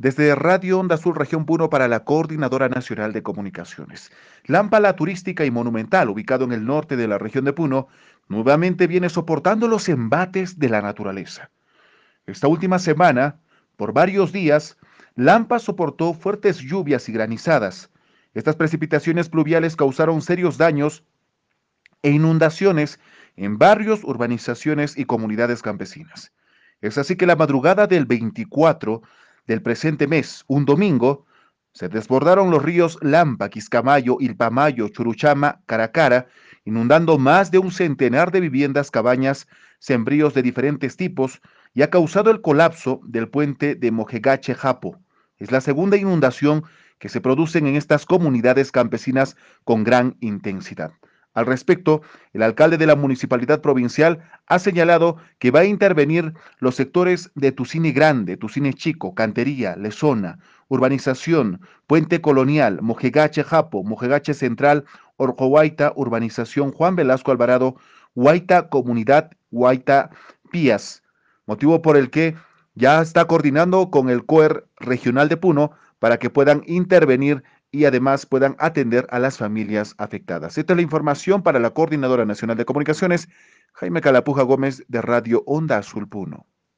Desde Radio Onda Azul Región Puno para la Coordinadora Nacional de Comunicaciones. Lámpala turística y monumental, ubicado en el norte de la región de Puno, nuevamente viene soportando los embates de la naturaleza. Esta última semana, por varios días, Lampa soportó fuertes lluvias y granizadas. Estas precipitaciones pluviales causaron serios daños e inundaciones en barrios, urbanizaciones y comunidades campesinas. Es así que la madrugada del 24 del presente mes, un domingo, se desbordaron los ríos Lampa, Quiscamayo, Ilpamayo, Churuchama, Caracara, inundando más de un centenar de viviendas, cabañas, sembríos de diferentes tipos y ha causado el colapso del puente de Mojegache Japo. Es la segunda inundación que se produce en estas comunidades campesinas con gran intensidad. Al respecto, el alcalde de la municipalidad provincial ha señalado que va a intervenir los sectores de Tucine Grande, Tucine Chico, Cantería, Lesona, Urbanización, Puente Colonial, Mojegache Japo, Mojegache Central, Orcohuaita, Urbanización Juan Velasco Alvarado, Huaita Comunidad, Huaita Pías, motivo por el que ya está coordinando con el COER regional de Puno para que puedan intervenir y además puedan atender a las familias afectadas. Esta es la información para la Coordinadora Nacional de Comunicaciones, Jaime Calapuja Gómez de Radio Onda Azul Puno.